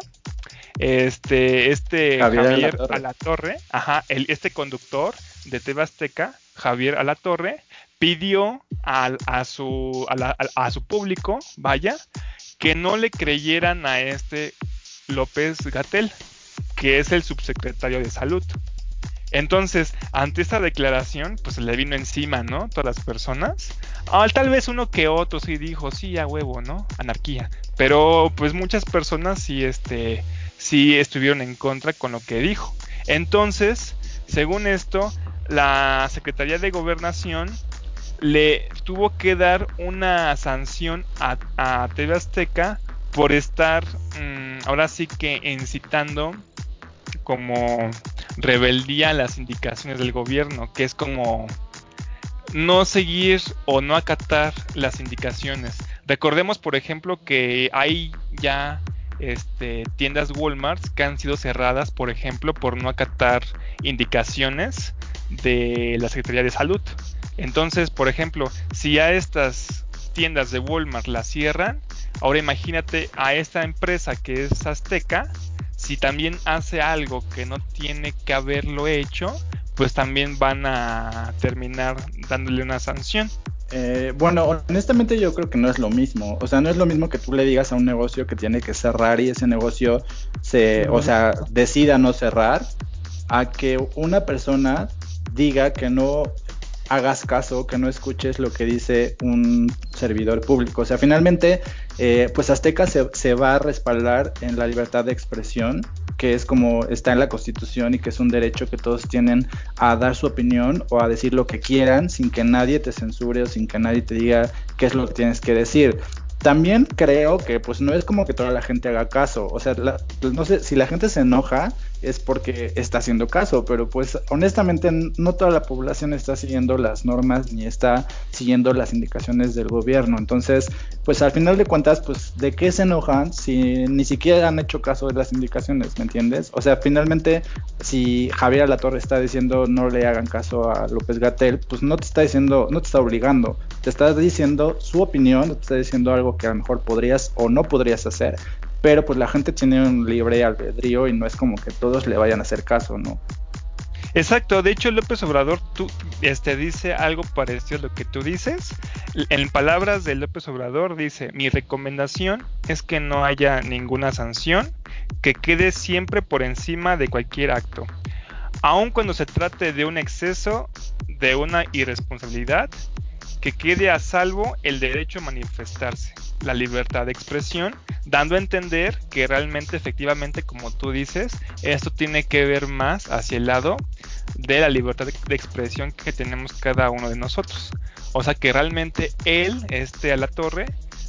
este, este Javier, Alatorre, ajá, el, este conductor de TV Azteca, Javier Alatorre, pidió a, su, a su público, vaya, que no le creyeran a este López Gatel, que es el subsecretario de salud. Entonces, ante esta declaración, pues le vino encima, ¿no? Todas las personas. Ah, tal vez uno que otro sí dijo, sí, a huevo, ¿no? Anarquía. Pero pues muchas personas sí, este, sí estuvieron en contra con lo que dijo. Entonces, según esto, la Secretaría de Gobernación le tuvo que dar una sanción a, a TV Azteca por estar, mm, ahora sí que incitando como rebeldía a las indicaciones del gobierno, que es como no seguir o no acatar las indicaciones. Recordemos, por ejemplo, que hay ya este, tiendas Walmart que han sido cerradas, por ejemplo, por no acatar indicaciones de la Secretaría de Salud. Entonces, por ejemplo, si a estas tiendas de Walmart las cierran, ahora imagínate a esta empresa que es Azteca, si también hace algo que no tiene que haberlo hecho, pues también van a terminar dándole una sanción. Eh, bueno, honestamente yo creo que no es lo mismo. O sea, no es lo mismo que tú le digas a un negocio que tiene que cerrar y ese negocio se, o sea, decida no cerrar, a que una persona diga que no hagas caso, que no escuches lo que dice un servidor público. O sea, finalmente, eh, pues Azteca se, va a respaldar en la libertad de expresión, que es como está en la Constitución y que es un derecho que todos tienen a dar su opinión o a decir lo que quieran sin que nadie te censure o sin que nadie te diga qué es lo que tienes que decir. También creo que pues no es como que toda la gente haga caso, o sea, pues, no sé, si la gente se enoja, es porque está haciendo caso, pero pues honestamente no toda la población está siguiendo las normas ni está siguiendo las indicaciones del gobierno. Entonces, pues al final de cuentas, pues de qué se enojan si ni siquiera han hecho caso de las indicaciones, ¿me entiendes? O sea, finalmente si Javier Alatorre está diciendo no le hagan caso a López Gatel, pues no te está diciendo, no te está obligando, te está diciendo su opinión, te está diciendo algo que a lo mejor podrías o no podrías hacer, pero pues la gente tiene un libre albedrío y no es como que todos le vayan a hacer caso, ¿no? Exacto, de hecho López Obrador tú, este, dice algo parecido a lo que tú dices. En palabras de López Obrador dice, mi recomendación es que no haya ninguna sanción, que quede siempre por encima de cualquier acto. Aun cuando se trate de un exceso, de una irresponsabilidad, que quede a salvo el derecho a manifestarse la libertad de expresión, dando a entender que realmente, efectivamente, como tú dices, esto tiene que ver más hacia el lado de la libertad de, expresión que tenemos cada uno de nosotros. O sea que realmente él, este a la torre,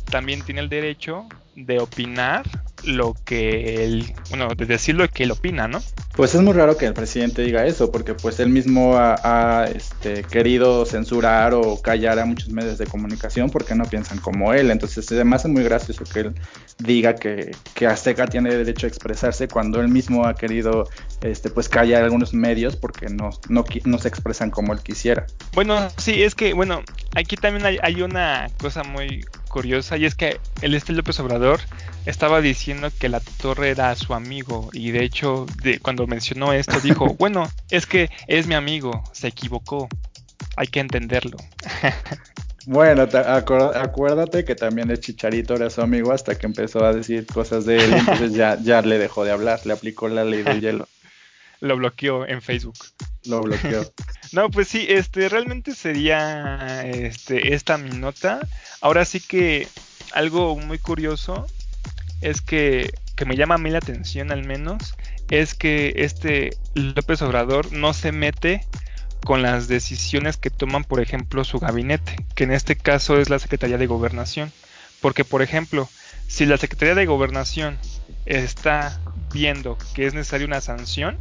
también tiene el derecho de opinar lo que él, bueno, de decir lo que él opina, ¿no? Pues es muy raro que el presidente diga eso, porque pues él mismo ha, este, querido censurar o callar a muchos medios de comunicación porque no piensan como él. Entonces además es muy gracioso que él diga que, que Azteca tiene derecho a expresarse cuando él mismo ha querido este, pues callar a algunos medios porque no, no, no se expresan como él quisiera. Bueno, sí, es que, bueno, aquí también hay, hay una cosa muy curiosa y es que el este López Obrador estaba diciendo que la torre era su amigo y de hecho de, cuando mencionó esto dijo, bueno, es que es mi amigo, se equivocó, hay que entenderlo. Bueno, acuérdate que también el Chicharito era su amigo hasta que empezó a decir cosas de él, entonces ya, ya le dejó de hablar, le aplicó la ley del hielo. Lo bloqueó en Facebook. Lo bloqueó. no, pues sí, este, realmente sería este, esta mi nota. Ahora sí que algo muy curioso es que, que me llama a mí la atención al menos, es que este López Obrador no se mete con las decisiones que toman, por ejemplo, su gabinete, que en este caso es la Secretaría de Gobernación. Porque, por ejemplo, si la Secretaría de Gobernación está viendo que es necesaria una sanción,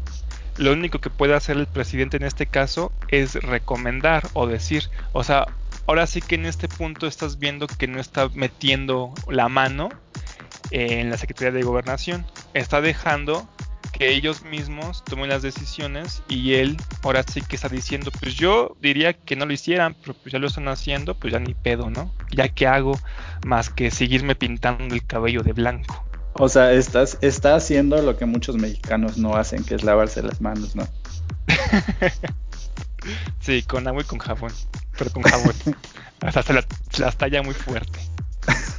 lo único que puede hacer el presidente en este caso es recomendar o decir, o sea, ahora sí que en este punto estás viendo que no está metiendo la mano en la Secretaría de Gobernación, está dejando que ellos mismos tomen las decisiones y él ahora sí que está diciendo, pues yo diría que no lo hicieran, pero pues ya lo están haciendo, pues ya ni pedo, ¿no? Ya que hago más que seguirme pintando el cabello de blanco. O sea, estás, está haciendo lo que muchos mexicanos no hacen, que es lavarse las manos, ¿no? sí, con agua y con jabón, pero con jabón. Hasta se, la, se las talla muy fuerte.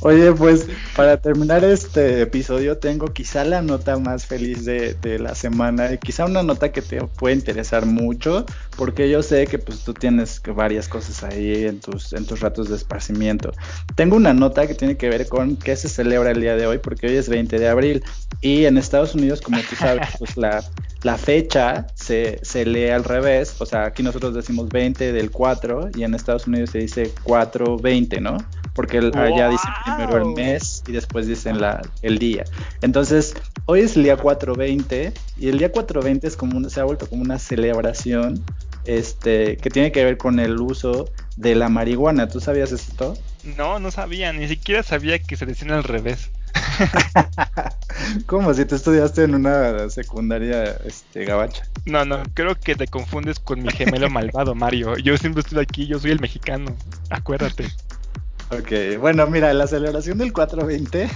Oye, pues para terminar este episodio tengo quizá la nota más feliz de, la semana y quizá una nota que te puede interesar mucho porque yo sé que pues tú tienes varias cosas ahí en tus, en tus ratos de esparcimiento. Tengo una nota que tiene que ver con qué se celebra el día de hoy porque hoy es 20 de abril y en Estados Unidos como tú sabes pues la, la fecha se, se lee al revés, o sea aquí nosotros decimos 20 del 4 y en Estados Unidos se dice 420, ¿no? Porque allá dicen primero el mes y después dicen la, el día. Entonces, hoy es el día 420 y el día 420 es como se ha vuelto como una celebración este, que tiene que ver con el uso de la marihuana. ¿Tú sabías esto? No, no sabía, ni siquiera sabía que se decía al revés. ¿Cómo? Si tú estudiaste en una secundaria este, gabacha. No, no, creo que te confundes con mi gemelo malvado, Mario. Yo siempre estoy aquí, yo soy el mexicano. Acuérdate. Ok, bueno, mira, la celebración del 420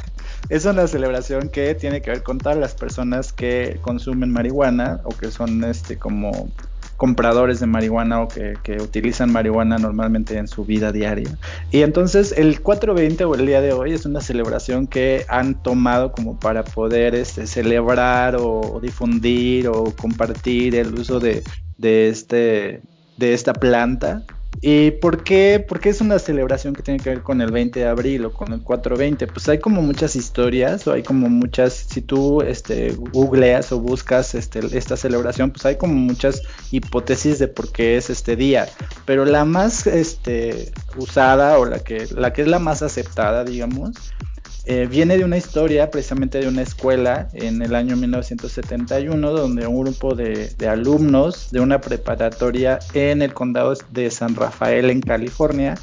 es una celebración que tiene que ver con todas las personas que consumen marihuana o que son este como compradores de marihuana o que, utilizan marihuana normalmente en su vida diaria. Y entonces el 420 o el día de hoy es una celebración que han tomado como para poder este, celebrar o, difundir o compartir el uso de, de, este, de esta planta ¿Y por qué? Porque es una celebración que tiene que ver con el 20 de abril o con el 420. Pues hay como muchas historias o hay como muchas, si tú este, googleas o buscas este, esta celebración, pues hay como muchas hipótesis de por qué es este día. Pero la más este, usada o la que, la que es la más aceptada, digamos, eh, viene de una historia precisamente de una escuela en el año 1971 donde un grupo de, de, alumnos de una preparatoria en el condado de San Rafael en California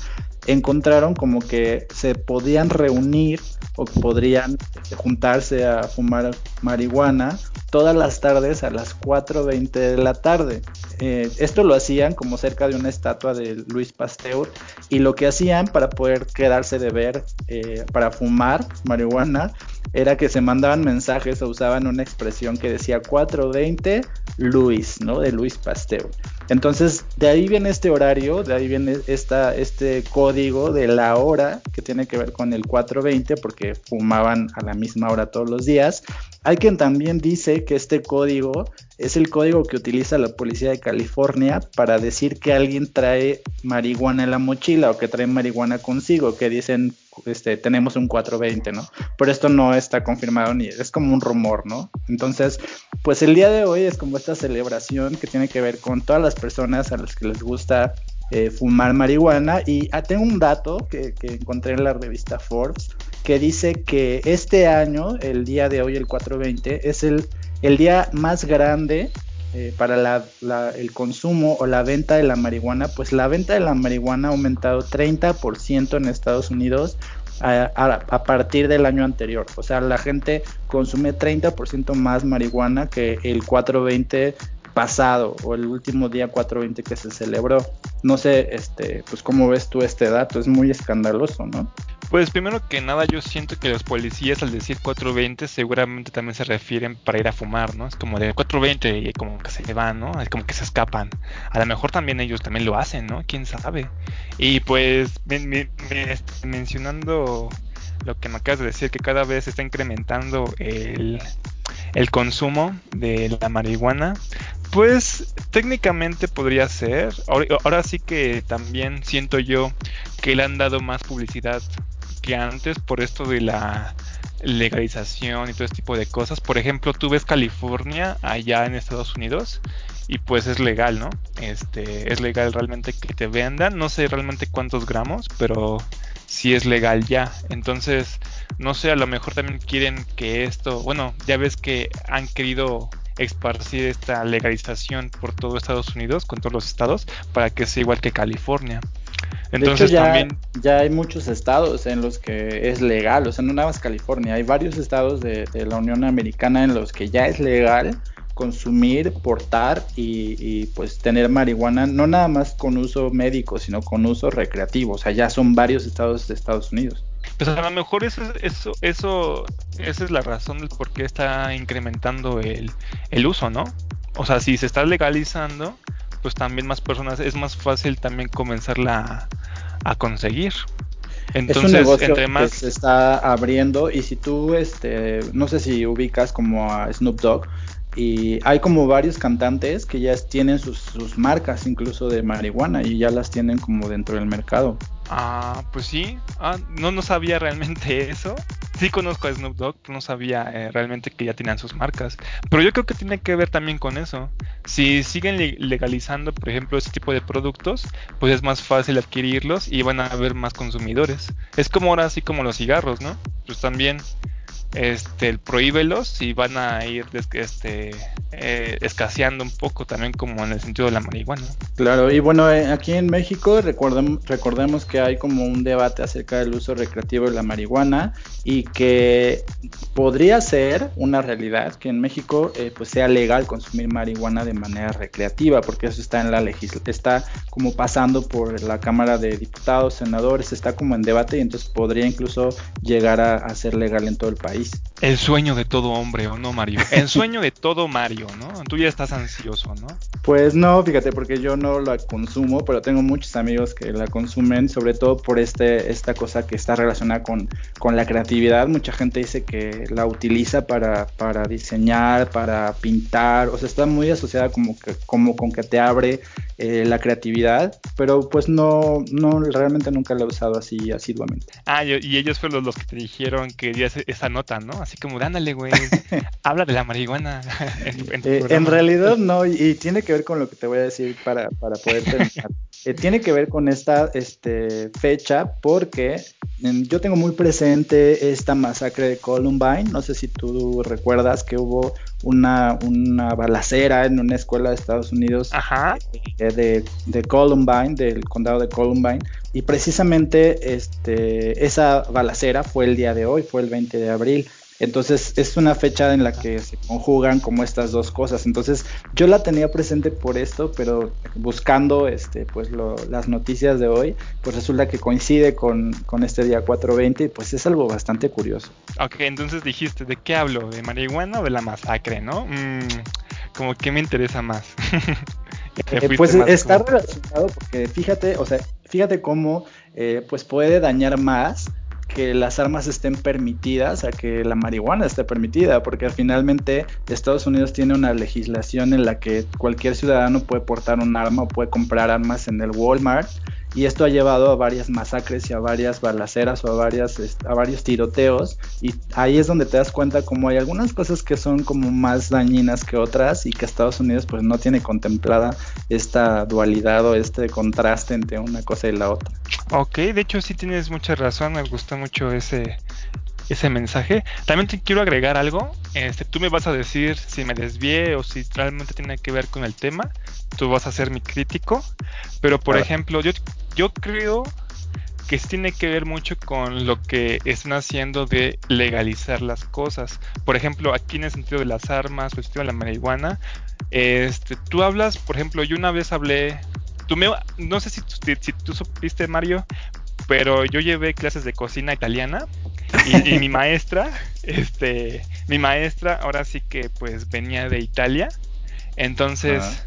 encontraron como que se podían reunir o podrían juntarse a fumar marihuana todas las tardes a las 4.20 de la tarde. Eh, esto lo hacían como cerca de una estatua de Luis Pasteur y lo que hacían para poder quedarse de ver, eh, para fumar marihuana, era que se mandaban mensajes o usaban una expresión que decía 420 Luis, ¿no? De Luis Pasteur. Entonces, de ahí viene este horario, de ahí viene este código de la hora que tiene que ver con el 420 porque fumaban a la misma hora todos los días. Hay quien también dice que este código es el código que utiliza la policía de California para decir que alguien trae marihuana en la mochila o que trae marihuana consigo, que dicen este, tenemos un 420, ¿no? Pero esto no está confirmado ni es como un rumor, ¿no? Entonces, pues el día de hoy es como esta celebración que tiene que ver con todas las personas a las que les gusta eh, fumar marihuana. Y ah, tengo un dato que, que, encontré en la revista Forbes que dice que este año, el día de hoy, el 420, es el el día más grande eh, para el consumo o la venta de la marihuana, pues la venta de la marihuana ha aumentado 30% en Estados Unidos a, partir del año anterior. O sea, la gente consume 30% más marihuana que el 420 pasado o el último día 420 que se celebró. No sé, este, pues cómo ves tú este dato, es muy escandaloso, ¿no? Pues primero que nada yo siento que los policías al decir 420 seguramente también se refieren para ir a fumar, ¿no? Es como de 420 y como que se van, ¿no? Es como que se escapan. A lo mejor también ellos también lo hacen, ¿no? ¿Quién sabe? Y pues este, mencionando lo que me acabas de decir, que cada vez se está incrementando el, el consumo de la marihuana, pues técnicamente podría ser. Ahora, sí que también siento yo que le han dado más publicidad que antes por esto de la legalización y todo este tipo de cosas. Por ejemplo, tú ves California allá en Estados Unidos y pues es legal, ¿no? Este, es legal realmente que te vendan, no sé realmente cuántos gramos, pero sí es legal ya. Entonces, no sé, a lo mejor también quieren que esto, bueno, ya ves que han querido esparcir esta legalización por todo Estados Unidos, con todos los estados, para que sea igual que California. Entonces ya, también... ya hay muchos estados en los que es legal, o sea, no nada más California, hay varios estados de, la Unión Americana en los que ya es legal consumir, portar y, y, pues tener marihuana, no nada más con uso médico, sino con uso recreativo, o sea, ya son varios estados de Estados Unidos. Pues a lo mejor eso, eso, eso, esa es la razón del por qué está incrementando el, el uso, ¿no? O sea, si se está legalizando, pues también más personas, es más fácil también comenzarla a, conseguir. Entonces, es un negocio entre más... que se está abriendo y si tú, este, no sé si ubicas como a Snoop Dogg, y hay como varios cantantes que ya tienen sus, sus, marcas incluso de marihuana y ya las tienen como dentro del mercado. Ah, pues sí. Ah, no, no sabía realmente eso. Sí conozco a Snoop Dogg, pero no sabía eh, realmente que ya tenían sus marcas. Pero yo creo que tiene que ver también con eso. Si siguen legalizando, por ejemplo, ese tipo de productos, pues es más fácil adquirirlos y van a haber más consumidores. Es como ahora así como los cigarros, ¿no? Pues también este, prohíbelos y van a ir este, eh, escaseando un poco también como en el sentido de la marihuana. Claro, y bueno, eh, aquí en México recordemos que hay como un debate acerca del uso recreativo de la marihuana y que podría ser una realidad que en México eh, pues sea legal consumir marihuana de manera recreativa, porque eso está en la legislación, está como pasando por la Cámara de Diputados, Senadores, está como en debate y entonces podría incluso llegar a ser legal en todo el país. El sueño de todo hombre, ¿o no, Mario? El sueño de todo Mario, ¿no? Tú ya estás ansioso, ¿no? Pues no, fíjate, porque yo no la consumo, pero tengo muchos amigos que la consumen, sobre todo por este, esta cosa que está relacionada con, con la creatividad. Mucha gente dice que la utiliza para, para diseñar, para pintar, o sea, está muy asociada como, que, como con que te abre eh, la creatividad, pero pues no, no, realmente nunca la he usado así asiduamente. Ah, y, ellos fueron los, que te dijeron que esa nota, ¿no? Así como, dándole, güey, habla de la marihuana. en, eh, realidad no, y, tiene que ver con lo que te voy a decir para, para poder terminar. Eh, tiene que ver con esta este, fecha porque em, yo tengo muy presente esta masacre de Columbine. No sé si tú recuerdas que hubo una, una balacera en una escuela de Estados Unidos eh, de, de, Columbine, del condado de Columbine. Y precisamente este, esa balacera fue el día de hoy, fue el 20 de abril. Entonces es una fecha en la que se conjugan como estas dos cosas. Entonces yo la tenía presente por esto, pero buscando este, pues las noticias de hoy, pues resulta que coincide con, este día 420 y pues es algo bastante curioso. Ok, entonces dijiste, ¿de qué hablo? ¿De marihuana o de la masacre, no? Mm, como que me interesa más. Eh, pues está relacionado porque fíjate, o sea, fíjate cómo eh, pues puede dañar más que las armas estén permitidas a que la marihuana esté permitida, porque finalmente Estados Unidos tiene una legislación en la que cualquier ciudadano puede portar un arma o puede comprar armas en el Walmart y esto ha llevado a varias masacres y a varias balaceras o a, varias, a varios tiroteos y ahí es donde te das cuenta como hay algunas cosas que son como más dañinas que otras y que Estados Unidos pues no tiene contemplada esta dualidad o este contraste entre una cosa y la otra. Ok, de hecho sí tienes mucha razón, me gusta mucho ese ese mensaje. También te quiero agregar algo. Este, tú me vas a decir si me desvié o si realmente tiene que ver con el tema. Tú vas a ser mi crítico. Pero por ejemplo, yo, yo creo que tiene que ver mucho con lo que están haciendo de legalizar las cosas. Por ejemplo, aquí en el sentido de las armas, o el sentido de la marihuana, este, tú hablas, por ejemplo, yo una vez hablé, tú me, no sé si, si tú supiste, Mario, pero yo llevé clases de cocina italiana y, mi maestra, este, mi maestra ahora sí que pues venía de Italia, entonces,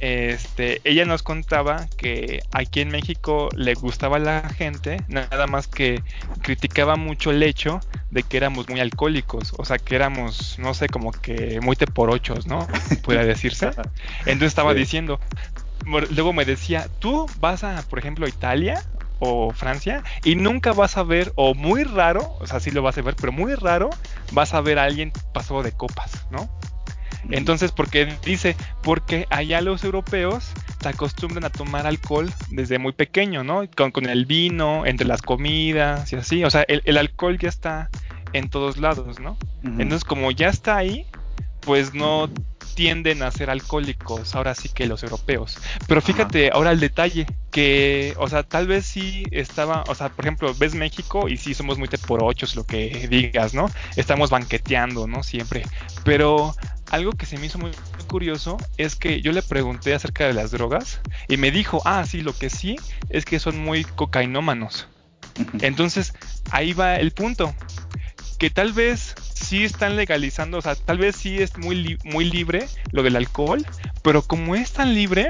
este, ella nos contaba que aquí en México le gustaba a la gente, nada más que criticaba mucho el hecho de que éramos muy alcohólicos, o sea, que éramos, no sé, como que muy teporochos, ¿no? Puede decirse. Entonces estaba diciendo, luego me decía, tú vas a, por ejemplo, a Italia o Francia y nunca vas a ver, o muy raro, o sea, sí lo vas a ver, pero muy raro, vas a ver a alguien pasado de copas, ¿no? Entonces, porque dice, porque allá los europeos se acostumbran a tomar alcohol desde muy pequeño, ¿no? Con, con el vino, entre las comidas y así. O sea, el, alcohol ya está en todos lados, ¿no? Entonces, como ya está ahí, pues no tienden a ser alcohólicos, ahora sí que los europeos. Pero fíjate ahora el detalle, que, o sea, tal vez sí estaba, o sea, por ejemplo, ves México y sí somos muy teporochos, lo que digas, ¿no? Estamos banqueteando, ¿no? Siempre. Pero algo que se me hizo muy curioso es que yo le pregunté acerca de las drogas y me dijo, ah, sí, lo que sí es que son muy cocainómanos. Entonces, ahí va el punto. Que tal vez sí están legalizando, o sea, tal vez sí es muy, muy libre lo del alcohol, pero como es tan libre,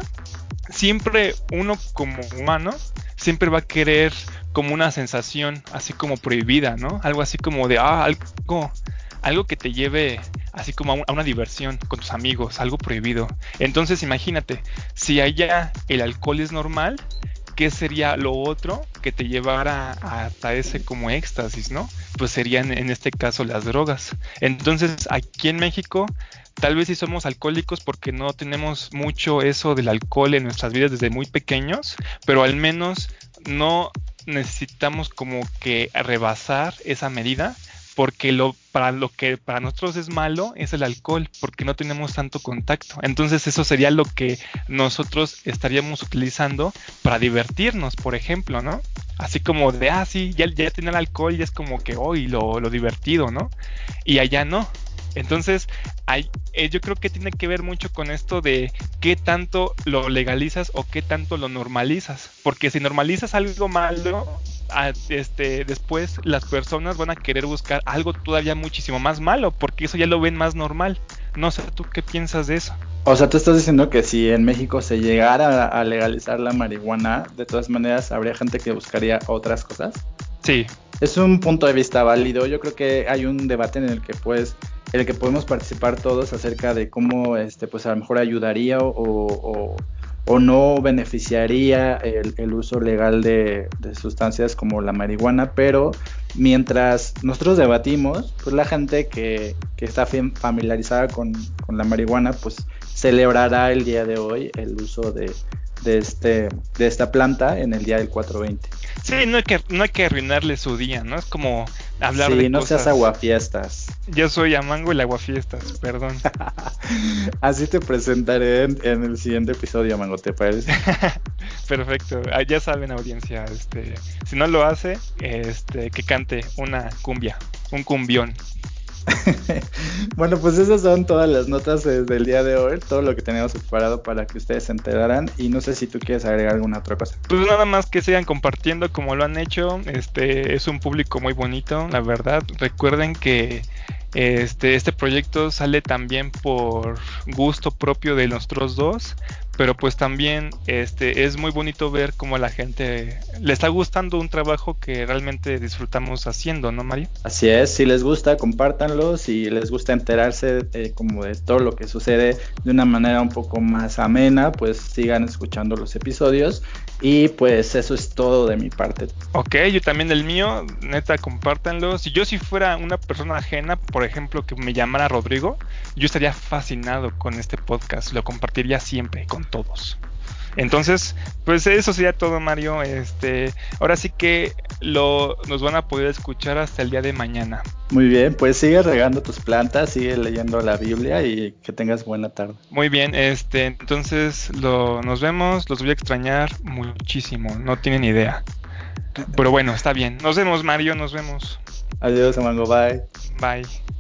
siempre uno como humano siempre va a querer como una sensación así como prohibida, ¿no? Algo así como de, ah, algo, algo que te lleve así como a, una diversión con tus amigos, algo prohibido. Entonces imagínate, si allá el alcohol es normal, ¿qué sería lo otro que te llevara hasta ese como éxtasis, no? Pues serían en este caso las drogas. Entonces, aquí en México, tal vez sí somos alcohólicos porque no tenemos mucho eso del alcohol en nuestras vidas desde muy pequeños, pero al menos no necesitamos como que rebasar esa medida porque lo para lo que para nosotros es malo es el alcohol, porque no tenemos tanto contacto. Entonces eso sería lo que nosotros estaríamos utilizando para divertirnos, por ejemplo, ¿no? Así como de, ah, sí, ya, ya tiene el alcohol y es como que hoy lo, lo divertido, ¿no? Y allá no. Entonces, hay, eh, yo creo que tiene que ver mucho con esto de qué tanto lo legalizas o qué tanto lo normalizas. Porque si normalizas algo malo, este, después las personas van a querer buscar algo todavía muchísimo más malo, porque eso ya lo ven más normal. No sé, ¿tú qué piensas de eso? O sea, tú estás diciendo que si en México se llegara a legalizar la marihuana, de todas maneras habría gente que buscaría otras cosas. Sí. Es un punto de vista válido. Yo creo que hay un debate en el que pues, en el que podemos participar todos acerca de cómo, este, pues a lo mejor ayudaría o o no beneficiaría el, uso legal de, sustancias como la marihuana, pero mientras nosotros debatimos, pues la gente que, está familiarizada con, la marihuana, pues celebrará el día de hoy el uso de, de, este, de esta planta en el día del 420. Sí, no hay que, no hay que arruinarle su día, ¿no? Es como hablar sí, de no seas aguafiestas. Yo soy Amango el aguafiestas, perdón. Así te presentaré en, el siguiente episodio, Amango, ¿te parece? Perfecto, ah, ya saben audiencia, este, si no lo hace, este, que cante una cumbia, un cumbión. bueno, pues esas son todas las notas del día de hoy, todo lo que tenemos preparado para que ustedes se enteraran y no sé si tú quieres agregar alguna otra cosa. Pues nada más que sigan compartiendo como lo han hecho, este es un público muy bonito, la verdad. Recuerden que este, este proyecto sale también por gusto propio de nosotros dos pero pues también este es muy bonito ver cómo a la gente le está gustando un trabajo que realmente disfrutamos haciendo, ¿no, Mario? Así es, si les gusta, compártanlo, si les gusta enterarse como de todo lo que sucede de una manera un poco más amena, pues sigan escuchando los episodios y pues eso es todo de mi parte. Ok, yo también del mío, neta, compártanlo. Si yo si fuera una persona ajena, por ejemplo, que me llamara Rodrigo, yo estaría fascinado con este podcast, lo compartiría siempre con todos. Entonces, pues eso sería todo, Mario. Este, ahora sí que lo, nos van a poder escuchar hasta el día de mañana. Muy bien, pues sigue regando tus plantas, sigue leyendo la Biblia y que tengas buena tarde. Muy bien, este, entonces lo, nos vemos, los voy a extrañar muchísimo, no tienen idea. Pero bueno, está bien. Nos vemos, Mario, nos vemos. Adiós, Amango, bye. Bye.